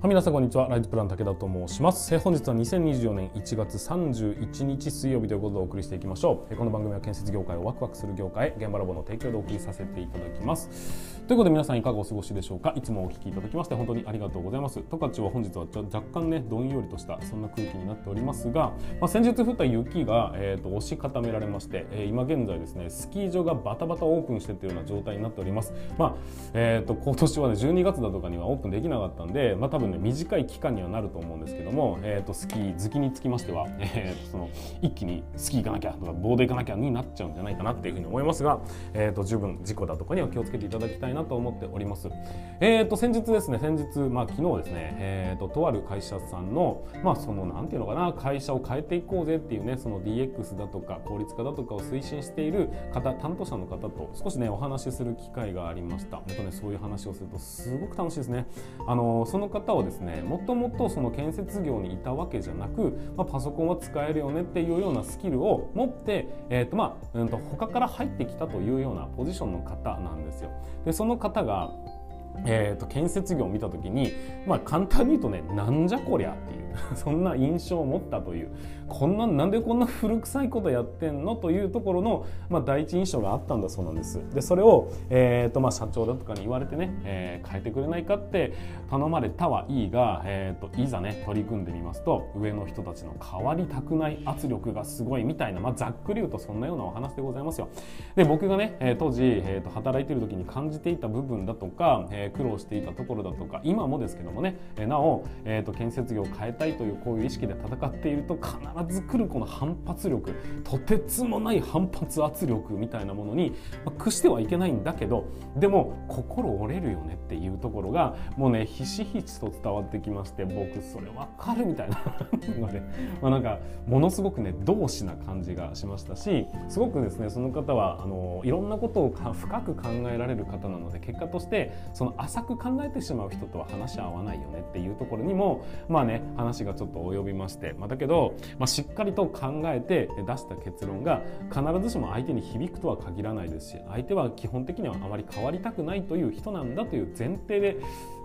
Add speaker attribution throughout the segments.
Speaker 1: はい、皆さんこんにちは。ライズプラン武田と申します。本日は2024年1月31日水曜日ということでお送りしていきましょう。この番組は建設業界をワクワクする業界、現場ラボの提供でお送りさせていただきます。ということで皆さんいかがお過ごしでしょうか。いつもお聞きいただきまして本当にありがとうございます。十勝は本日は若干ねどんよりとしたそんな空気になっておりますが、まあ、先日降った雪が、えーと、押し固められまして、えー、今現在ですねスキー場がバタバタオープンしているような状態になっております。まあえーと、今年はね12月だとかにはオープンできなかったんで、まあ多分ね短い期間にはなると思うんですけども、えーと、スキー好きにつきましては、えーと、その一気にスキー行かなきゃとかボード行かなきゃになっちゃうんじゃないかなっていうふうに思いますが、えーと、十分事故だとかには気をつけていただきたいなと思っております。えー、と先日ですね先日、まあ、昨日ですね、えー、ととある会社さんのまあそのなんていうのかな会社を変えていこうぜっていうねその DX だとか効率化だとかを推進している方担当者の方と少しねお話しする機会がありました。本当ねそういう話をするとすごく楽しいですね。あのその方はですねもともとその建設業にいたわけじゃなく、まあ、パソコンは使えるよねっていうようなスキルを持って、えーとまあうんと、他から入ってきたというようなポジションの方なんですよ。でその方がえーと、建設業を見た時に、まあ、簡単に言うとねなんじゃこりゃっていう そんな印象を持ったというこんななんでこんな古臭いことやってんの？というところの、まあ、第一印象があったんだそうなんです。でそれを、えーとまあ、社長だとかに言われてね、えー、変えてくれないかって頼まれたはいいが、えーと、いざね取り組んでみますと上の人たちの変わりたくない圧力がすごいみたいな、まあ、ざっくり言うとそんなようなお話でございますよ。で僕がね、えー、当時、えーと、働いてる時に感じていた部分だとか、えー、苦労していたところだとか今もですけどもね、なお、えー、と建設業を変えたいというこういう意識で戦っていると必ず来るこの反発力とてつもない反発圧力みたいなものに、まあ、屈してはいけないんだけどでも心折れるよねっていうところがもうねひしひしと伝わってきまして僕それ分かるみたいな ので、まあ、なんかものすごくね同志な感じがしましたしすごくですねその方はあのいろんなことを深く考えられる方なので結果としてその浅く考えてしまう人とは話し合わないよねっていうところにもまあね話がちょっと及びまして、まあ、だけど、まあ、しっかりと考えて出した結論が必ずしも相手に響くとは限らないですし相手は基本的にはあまり変わりたくないという人なんだという前提で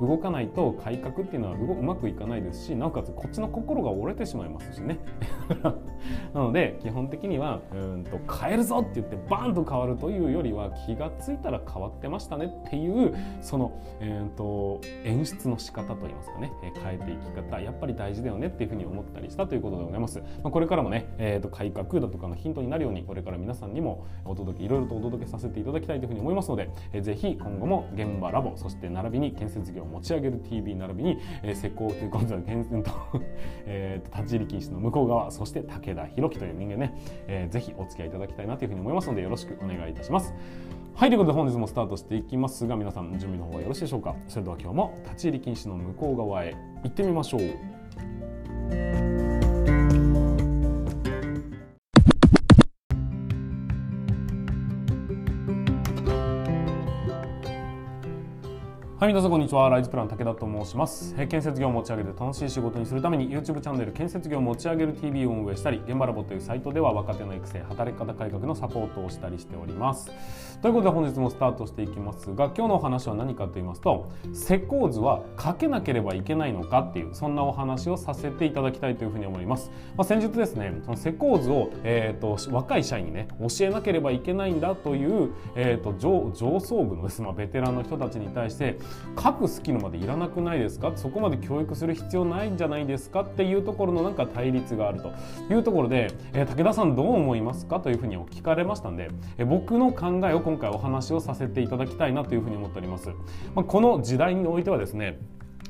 Speaker 1: 動かないと改革っていうのはうまくいかないですしなおかつこっちの心が折れてしまいますしね。なので基本的にはうんと変えるぞって言ってバーンと変わるというよりは気が付いたら変わってましたねっていうその、えーと、演出の仕方といいますかねえ変えていき方やっぱり大事だよねっていうふうに思ったりしたということでございます。まあ、これからもね、えー、と改革だとかのヒントになるようにこれから皆さんにもお届けいろいろとお届けさせていただきたいというふうに思いますので、えー、ぜひ今後も現場ラボそして並びに建設業を持ち上げる TV 並びに、えー、施工ということで建設 と、えー、立ち入り禁止の向こう側そして武田弘樹という人間ね、えー、ぜひお付き合いいただきたいなというふうに思いますのでよろしくお願いいたします。はいということで本日もスタートしていきますが皆さん準備の方はよろしいでしょうかそれでは今日も立ち入り禁止の向こう側へ行ってみましょう。はい、皆さんこんにちは。ライズプラン武田と申します。建設業を持ち上げて楽しい仕事にするために YouTube チャンネル建設業を持ち上げる TV を運営したり、現場ラボというサイトでは若手の育成、働き方改革のサポートをしたりしております。ということで本日もスタートしていきますが、今日のお話は何かと言いますと、施工図はかけなければいけないのかっていう、そんなお話をさせていただきたいというふうに思います。まあ、先日ですね、その施工図を、えーと、若い社員にね、教えなければいけないんだという、えーと、上上層部のです、まあ、ベテランの人たちに対して、書くスキルまでいらなくないですか？そこまで教育する必要ないんじゃないですか？っていうところのなんか対立があると。いうところで、えー、武田さんどう思いますか？というふうにお聞かれましたんで、えー、僕の考えを今回お話をさせていただきたいなというふうに思っております。まあ、この時代においてはですね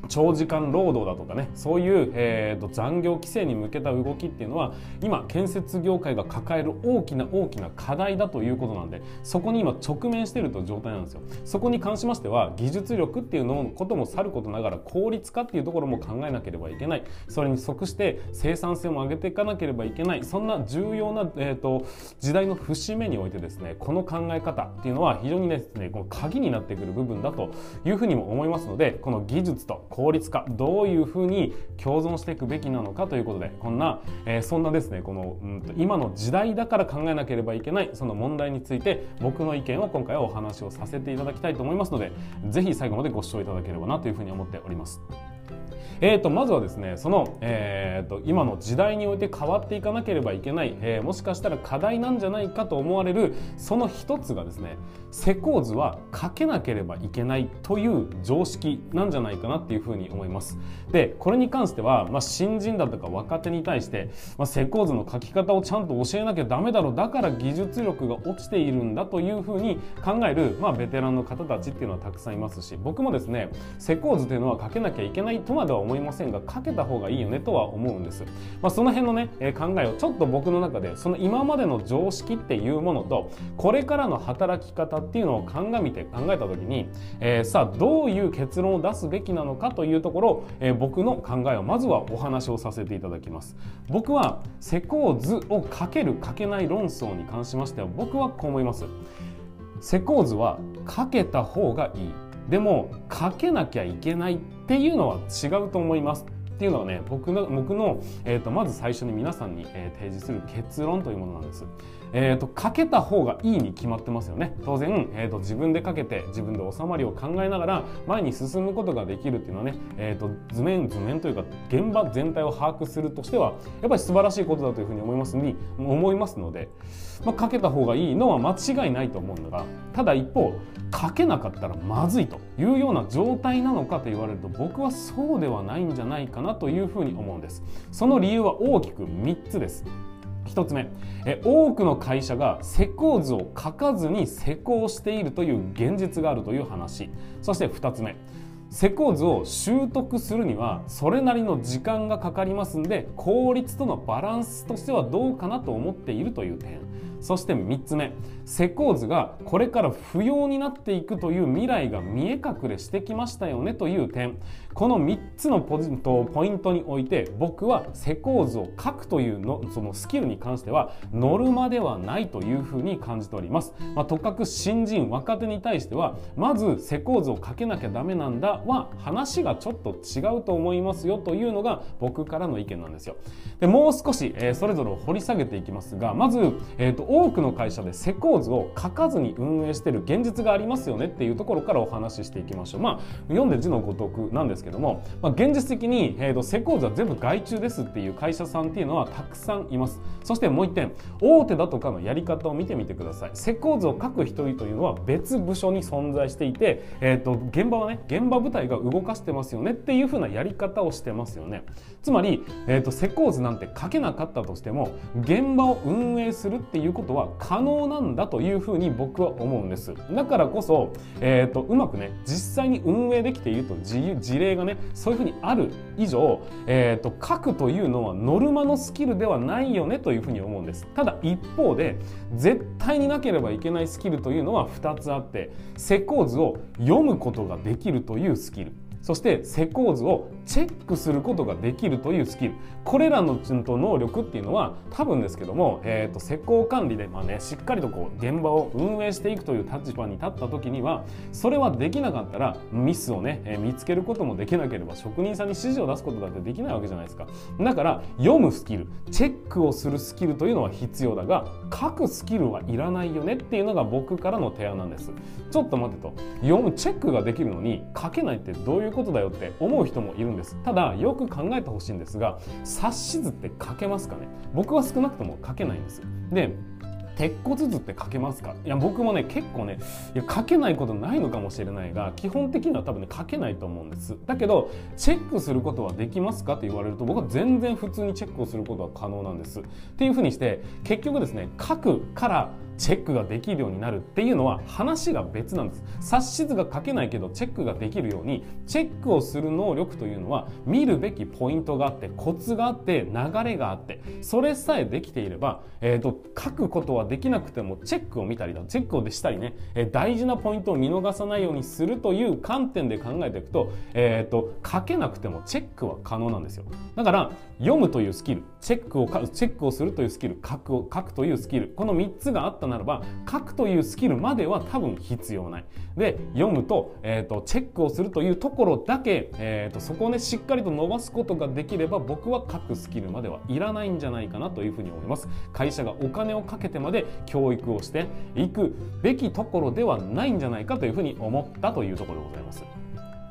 Speaker 1: 長時間労働だとかねそういう、えーと、残業規制に向けた動きっていうのは今建設業界が抱える大きな大きな課題だということなんでそこに今直面してると状態なんですよ。そこに関しましては技術力っていうのこともさることながら効率化っていうところも考えなければいけない。それに即して生産性も上げていかなければいけない。そんな重要な、えーと、時代の節目においてですねこの考え方っていうのは非常にですねこの鍵になってくる部分だというふうにも思いますのでこの技術と効率化どういうふうに共存していくべきなのかということでこんな、えー、そんなですねこの、うんと、今の時代だから考えなければいけないその問題について僕の意見を今回はお話をさせていただきたいと思いますので是非最後までご視聴いただければなというふうに思っております。えー、とまずはですねその、えー、と今の時代において変わっていかなければいけない、えー、もしかしたら課題なんじゃないかと思われるその一つがですね施工図はかけなければいけないという常識なんじゃないかなっていうふうに思います。でこれに関しては、まあ、新人だとか若手に対して、まあ、施工図の書き方をちゃんと教えなきゃダメだろだから技術力が落ちているんだというふうに考える、まあ、ベテランの方たちっていうのはたくさんいますし僕もですね施工図というのは書けなきゃいけないとまでは思いませんがかけた方がいいよねとは思うんです、まあ、その辺のね、え、考えをちょっと僕の中でその今までの常識っていうものとこれからの働き方っていうのを鑑みて考えた時に、えー、さあどういう結論を出すべきなのかというところ、えー、僕の考えをまずはお話をさせていただきます。僕は施工図をかけるかけない論争に関しましては僕はこう思います。施工図はかけた方がいい。でもかけなきゃいけないっっていうのは違うと思います。っていうのはね僕の僕の、えーと、まず最初に皆さんに、えー、提示する結論というものなんです。えーと、かけた方がいいに決まってますよね当然、えーと、自分でかけて自分で収まりを考えながら前に進むことができるっていうのはね、えーと、図面図面というか現場全体を把握するとしてはやっぱり素晴らしいことだというふうに思いますに思いますので、まあ、かけた方がいいのは間違いないと思うのがただ一方かけなかったらまずいというような状態なのかと言われると僕はそうではないんじゃないかななというふうに思うんです。その理由は大きく3つです。1つ目え多くの会社が施工図を書かずに施工しているという現実があるという話。そして2つ目施工図を習得するにはそれなりの時間がかかりますんで効率とのバランスとしてはどうかなと思っているという点。そして3つ目施工図がこれから不要になっていくという未来が見え隠れしてきましたよねという点。この3つのポイントポイントにおいて僕は施工図を書くというのそのスキルに関してはノルマではないというふうに感じております、まあ、とかく新人若手に対してはまず施工図を書けなきゃダメなんだは話がちょっと違うと思いますよというのが僕からの意見なんですよでもう少し、えー、それぞれを掘り下げていきますがまず、えーと多くの会社で施工図を書かずに運営している現実がありますよねっていうところからお話ししていきましょう。まあ、読んで字のごとくなんですですけども、まあ、現実的に、えーと、施工図は全部外注ですっていう会社さんっていうのはたくさんいます。そしてもう一点、大手だとかのやり方を見てみてください。施工図を書く人というのは別部署に存在していて、えーと、現場はね、現場部隊が動かしてますよねっていうふうなやり方をしてますよね。つまり、えーと施工図なんて書けなかったとしても、現場を運営するっていうことは可能なんだというふうに僕は思うんですだからこそ、えーと、うまくね実際に運営できていると事例がねそういうふうにある。以上、えーと、書くというのはノルマのスキルではないよねというふうに思うんです。ただ一方で絶対になければいけないスキルというのは2つあって施工図を読むことができるというスキル。そして施工図をチェックすることができるというスキル。これらの能力っていうのは多分ですけども、えーと、施工管理で、まあね、しっかりとこう現場を運営していくという立場に立った時にはそれはできなかったらミスをね、えー、見つけることもできなければ職人さんに指示を出すことだってできないわけじゃないですか。だから読むスキルチェックをするスキルというのは必要だが書くスキルはいらないよねっていうのが僕からの提案なんです。ちょっと待ってと読むチェックができるのに書けないってどういうことだよって思う人もいるんです。ただよく考えてほしいんですが冊子図って書けますかね？僕は少なくとも書けないんですで鉄骨図って書けますか？いや僕もね結構ねいや書けないことないのかもしれないが基本的には多分ね書けないと思うんです。だけどチェックすることはできますかと言われると僕は全然普通にチェックをすることは可能なんです。っていうふうにして結局ですね書くからチェックができるようになるっていうのは話が別なんです。冊子図が書けないけどチェックができるようにチェックをする能力というのは見るべきポイントがあってコツがあって流れがあってそれさえできていれば、えーと、書くことはできなくてもチェックを見たりだチェックをしたりね、えー、大事なポイントを見逃さないようにするという観点で考えていくと,、えーと、書けなくてもチェックは可能なんですよ。だから読むというスキルチェックをチェックをするというスキル書くを書くというスキルこの3つがあったならば書くというスキルまでは多分必要ない。で読むと,、えーと、チェックをするというところだけ、えーと、そこをねしっかりと伸ばすことができれば僕は書くスキルまではいらないんじゃないかなというふうに思います。会社がお金をかけてまで教育をしていくべきところではないんじゃないかというふうに思ったというところでございます。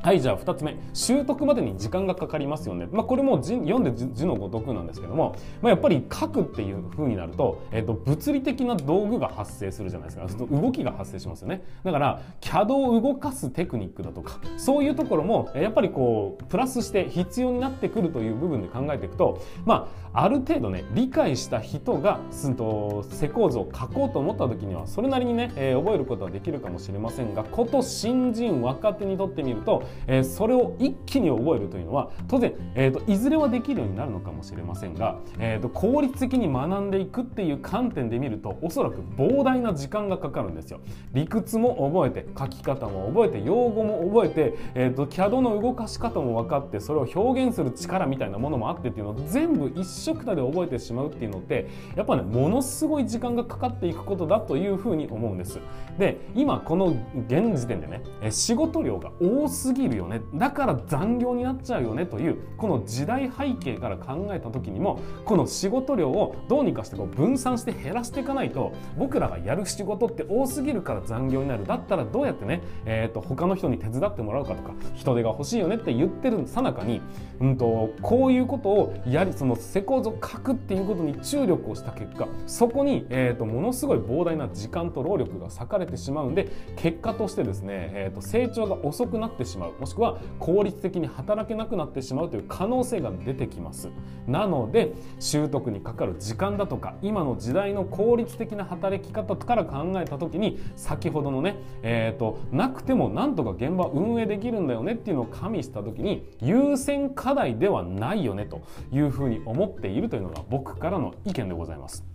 Speaker 1: はい、じゃあ2つ目。習得までに時間がかかりますよね。まあ、これも読んで字のごとくなんですけども、まあ、やっぱり書くっていう風になると、えっ、と、物理的な道具が発生するじゃないですか。そうすると動きが発生しますよね。だから、CAD を動かすテクニックだとか、そういうところも、やっぱりこう、プラスして必要になってくるという部分で考えていくと、まあ、ある程度ね、理解した人が、すんと、施工図を書こうと思った時には、それなりにね、えー、覚えることはできるかもしれませんが、こと新人、若手にとってみると、えー、それを一気に覚えるというのは当然、えーと、いずれはできるようになるのかもしれませんが、えーと、効率的に学んでいくっていう観点で見るとおそらく膨大な時間がかかるんですよ。理屈も覚えて書き方も覚えて用語も覚えて、えーと、CAD の動かし方も分かってそれを表現する力みたいなものもあってっていうのを全部一色たで覚えてしまうっていうのってやっぱねものすごい時間がかかっていくことだというふうに思うんです。で今この現時点でね仕事量が多すぎるよね。だから残業になっちゃうよねというこの時代背景から考えた時にもこの仕事量をどうにかしてこう分散して減らしていかないと僕らがやる仕事って多すぎるから残業になる。だったらどうやってね、えーと、他の人に手伝ってもらうかとか人手が欲しいよねって言ってるさなかに、うんと、こういうことをやりその施工図を書くっていうことに注力をした結果そこに、えーと、ものすごい膨大な時間と労力が割かれてしまうんで結果としてですね、えー、と成長が遅くなってしまう。もしくは効率的に働けなくなってしまうという可能性が出てきますなので習得にかかる時間だとか今の時代の効率的な働き方から考えた時に先ほどのね、えーと、なくてもなんとか現場運営できるんだよねっていうのを加味した時に優先課題ではないよねというふうに思っているというのが僕からの意見でございます。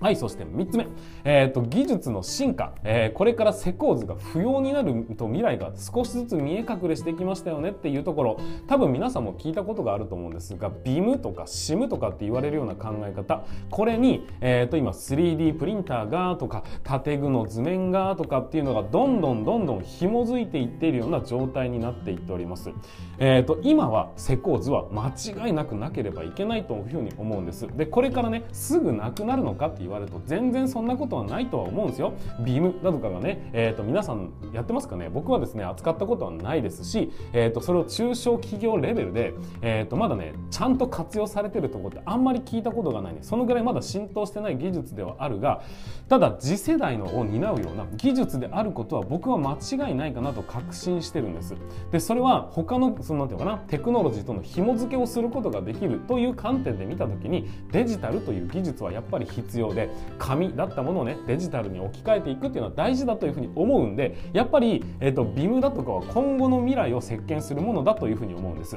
Speaker 1: はい、そして3つ目。えっ、ー、と、技術の進化。えー、これから施工図が不要になると未来が少しずつ見え隠れしてきましたよねっていうところ、多分皆さんも聞いたことがあると思うんですが、BIM とか SIM とかって言われるような考え方、これに、えっ、ー、と、今 3D プリンターがとか、建具の図面がとかっていうのがどんどんどんどん紐づいていっているような状態になっていっております。えっ、と、今は施工図は間違いなくなければいけないというふうに思うんです。で、これからね、すぐなくなるのかっていう言われると全然そんなことはないとは思うんですよ。ビームだとかがね、えー、と皆さんやってますかね？僕はですね扱ったことはないですし、えー、とそれを中小企業レベルで、えー、とまだねちゃんと活用されてるところってあんまり聞いたことがないねそのぐらいまだ浸透してない技術ではあるがただ次世代のを担うような技術であることは僕は間違いないかなと確信してるんです。でそれは他のそのなんていうかな？テクノロジーとの紐付けをすることができるという観点で見た時にデジタルという技術はやっぱり必要でで紙だったものをねデジタルに置き換えていくっていうのは大事だというふうに思うんでやっぱり、えーと、ビムだとかは今後の未来を席巻するものだというふうに思うんです。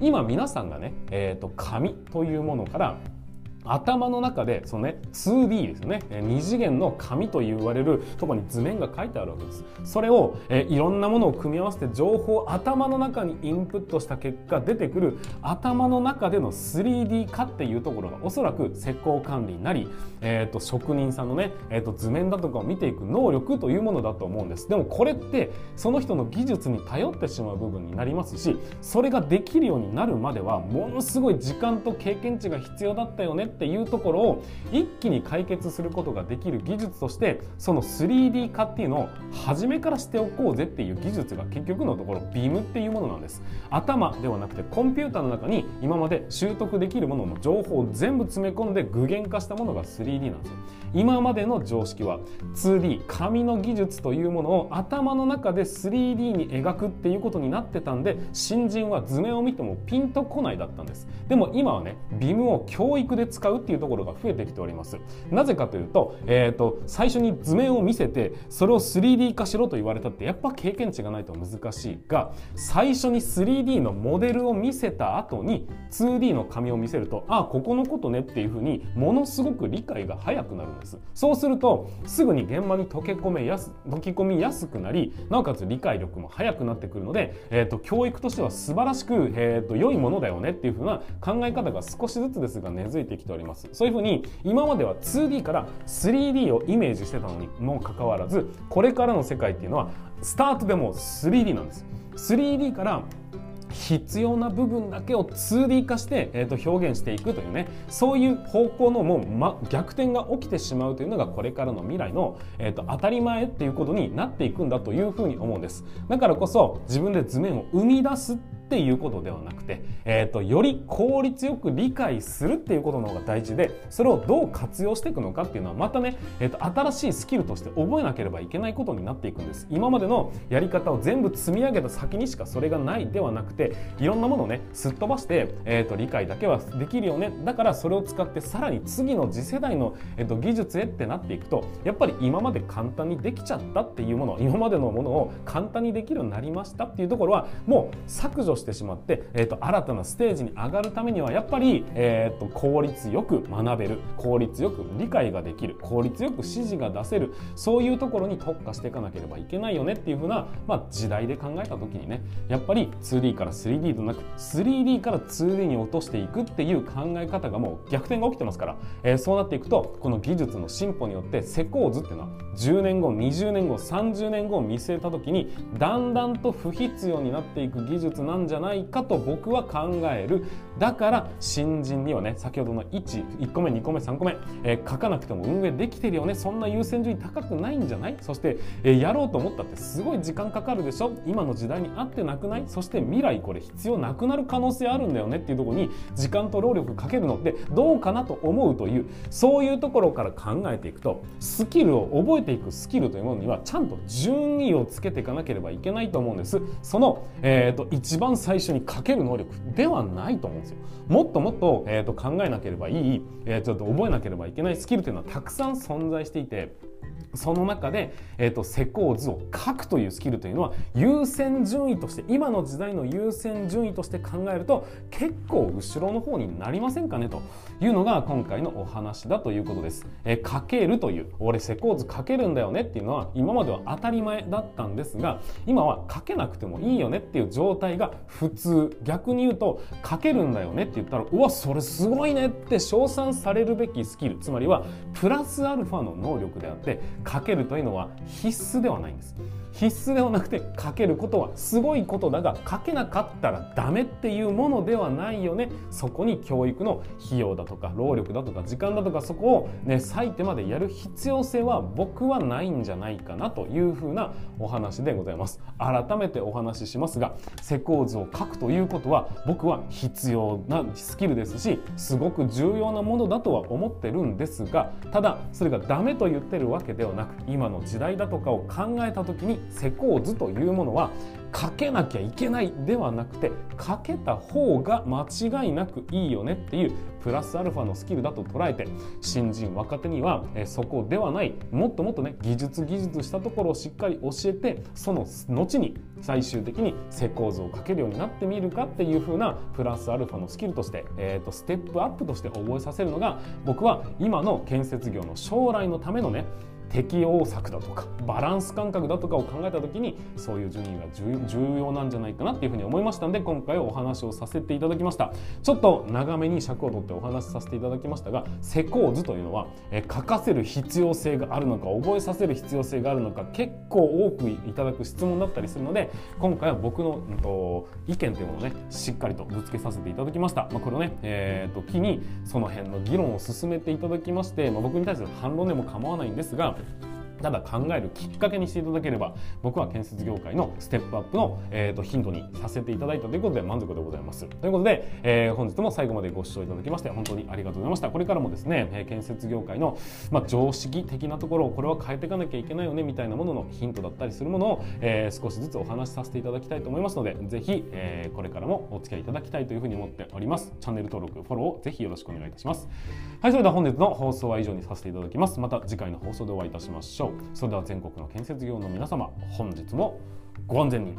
Speaker 1: 今皆さんがね、えーと紙というものから頭の中でそのね 2D ですよね。二次元の紙と言われるとこに図面が書いてあるわけです。それをえいろんなものを組み合わせて情報を頭の中にインプットした結果出てくる頭の中での 3D 化っていうところがおそらく施工管理になり、えーと、職人さんのね、えーと、図面だとかを見ていく能力というものだと思うんです。でもこれってその人の技術に頼ってしまう部分になりますしそれができるようになるまではものすごい時間と経験値が必要だったよねっていうところを一気に解決することができる技術としてその 3D 化っていうのを初めからしておこうぜっていう技術が結局のところ BIM っていうものなんです。頭ではなくてコンピューターの中に今まで習得できるものの情報を全部詰め込んで具現化したものが 3D なんですよ。今までの常識は 2D 紙の技術というものを頭の中で 3D に描くっていうことになってたんで新人は図面を見てもピンとこないだったんです。でも今はね BIM を教育で使うっていうところが増えてきております。なぜかというと,、えーと、最初に図面を見せてそれを 3D 化しろと言われたってやっぱ経験値がないと難しいが最初に 3D のモデルを見せた後に 2D の紙を見せるとあここのことねっていうふうにものすごく理解が早くなるんです。そうするとすぐに現場に溶け込めやす溶き込みやすくなりなおかつ理解力も早くなってくるので、えーと、教育としては素晴らしく、えーと良いものだよねっていうふうな考え方が少しずつですが根付いてきております。そういうふうに今までは 2D から 3D をイメージしてたのにもかかわらずこれからの世界っていうのはスタートでも 3D なんです。3D から必要な部分だけを 2D 化して、えー、と表現していくというねそういう方向のもう、ま、逆転が起きてしまうというのがこれからの未来の、えー、と当たり前っていうことになっていくんだというふうに思うんです。だからこそ自分で図面を生み出すっていうことではなくて、えーと、より効率よく理解するっていうことの方が大事でそれをどう活用していくのかっていうのはまたね、えーと、新しいスキルとして覚えなければいけないことになっていくんです。今までのやり方を全部積み上げた先にしかそれがないではなくていろんなものをねすっ飛ばして、えーと、理解だけはできるよね。だからそれを使ってさらに次の次世代の、えー、と技術へってなっていくとやっぱり今まで簡単にできちゃったっていうもの今までのものを簡単にできるようになりましたっていうところはもう削除してしてしまって、えーと、新たなステージに上がるためにはやっぱり、えーと、効率よく学べる効率よく理解ができる効率よく指示が出せるそういうところに特化していかなければいけないよねっていうふうな、まあ、時代で考えた時にねやっぱり 2D から 3D となく 3D から 2D に落としていくっていう考え方がもう逆転が起きてますから、えー、そうなっていくとこの技術の進歩によって施工図っていうのは10年後20年後30年後を見据えた時にだんだんと不必要になっていく技術なんじゃじゃないかと僕は考える。だから新人にはね先ほどの11個目2個目3個目、えー、書かなくても運営できてるよね。そんな優先順位高くないんじゃない？そして、えー、やろうと思ったってすごい時間かかるでしょ？今の時代に合ってなくない？そして未来これ必要なくなる可能性あるんだよね？っていうとこに時間と労力かけるのってどうかなと思うというそういうところから考えていくとスキルを覚えていくスキルというものにはちゃんと順位をつけていかなければいけないと思うんです。その、えーと、一番最初にかける能力ではないと思うんですよ。もっともっと,、えーと、考えなければいい、えー、ちょっと覚えなければいけないスキルというのはたくさん存在していてその中で、えーと、施工図を書くというスキルというのは優先順位として今の時代の優先順位として考えると結構後ろの方になりませんかねというのが今回のお話だということです。えー、書けるという俺施工図書けるんだよねっていうのは今までは当たり前だったんですが今は書けなくてもいいよねっていう状態が普通逆に言うと書けるんだよねって言ったらうわそれすごいねって称賛されるべきスキルつまりはプラスアルファの能力であってかけるというのは必須ではないんです。必須ではなくて書けることはすごいことだが書けなかったらダメっていうものではないよね。そこに教育の費用だとか労力だとか時間だとかそこをね割いてまでやる必要性は僕はないんじゃないかなというふうなお話でございます。改めてお話ししますが施工図を書くということは僕は必要なスキルですしすごく重要なものだとは思ってるんですがただそれがダメと言ってるわけではなく今の時代だとかを考えた時に施工図というものはかけなきゃいけないではなくてかけた方が間違いなくいいよねっていうプラスアルファのスキルだと捉えて新人若手には、そこではないもっともっとね技術技術したところをしっかり教えてその後に最終的に施工図をかけるようになってみるかっていう風なプラスアルファのスキルとして、えーとステップアップとして覚えさせるのが僕は今の建設業の将来のためのね適応策だとかバランス感覚だとかを考えた時にそういう順位が重要なんじゃないかなっていうふうに思いましたんで今回お話をさせていただきました。ちょっと長めに尺を取ってお話しさせていただきましたが施工図というのは、書かせる必要性があるのか覚えさせる必要性があるのか結構多くいただく質問だったりするので今回は僕の、うんと、意見というものをねしっかりとぶつけさせていただきました、まあ、これをね、えーと、と機にその辺の議論を進めていただきまして、まあ、僕に対する反論でも構わないんですが Bye. ただ考えるきっかけにしていただければ僕は建設業界のステップアップの、えーと、ヒントにさせていただいたということで満足でございます。ということで、えー、本日も最後までご視聴いただきまして本当にありがとうございました。これからもですね、え、建設業界の、まあ、常識的なところをこれは変えていかなきゃいけないよねみたいなもののヒントだったりするものを、えー、少しずつお話しさせていただきたいと思いますのでぜひ、えー、これからもお付き合いいただきたいというふうに思っております。チャンネル登録フォローをぜひよろしくお願いいたします。はいそれでは本日の放送は以上にさせていただきます。また次回の放送でお会いいたしましょう。それでは全国の建設業の皆様本日もご安全に。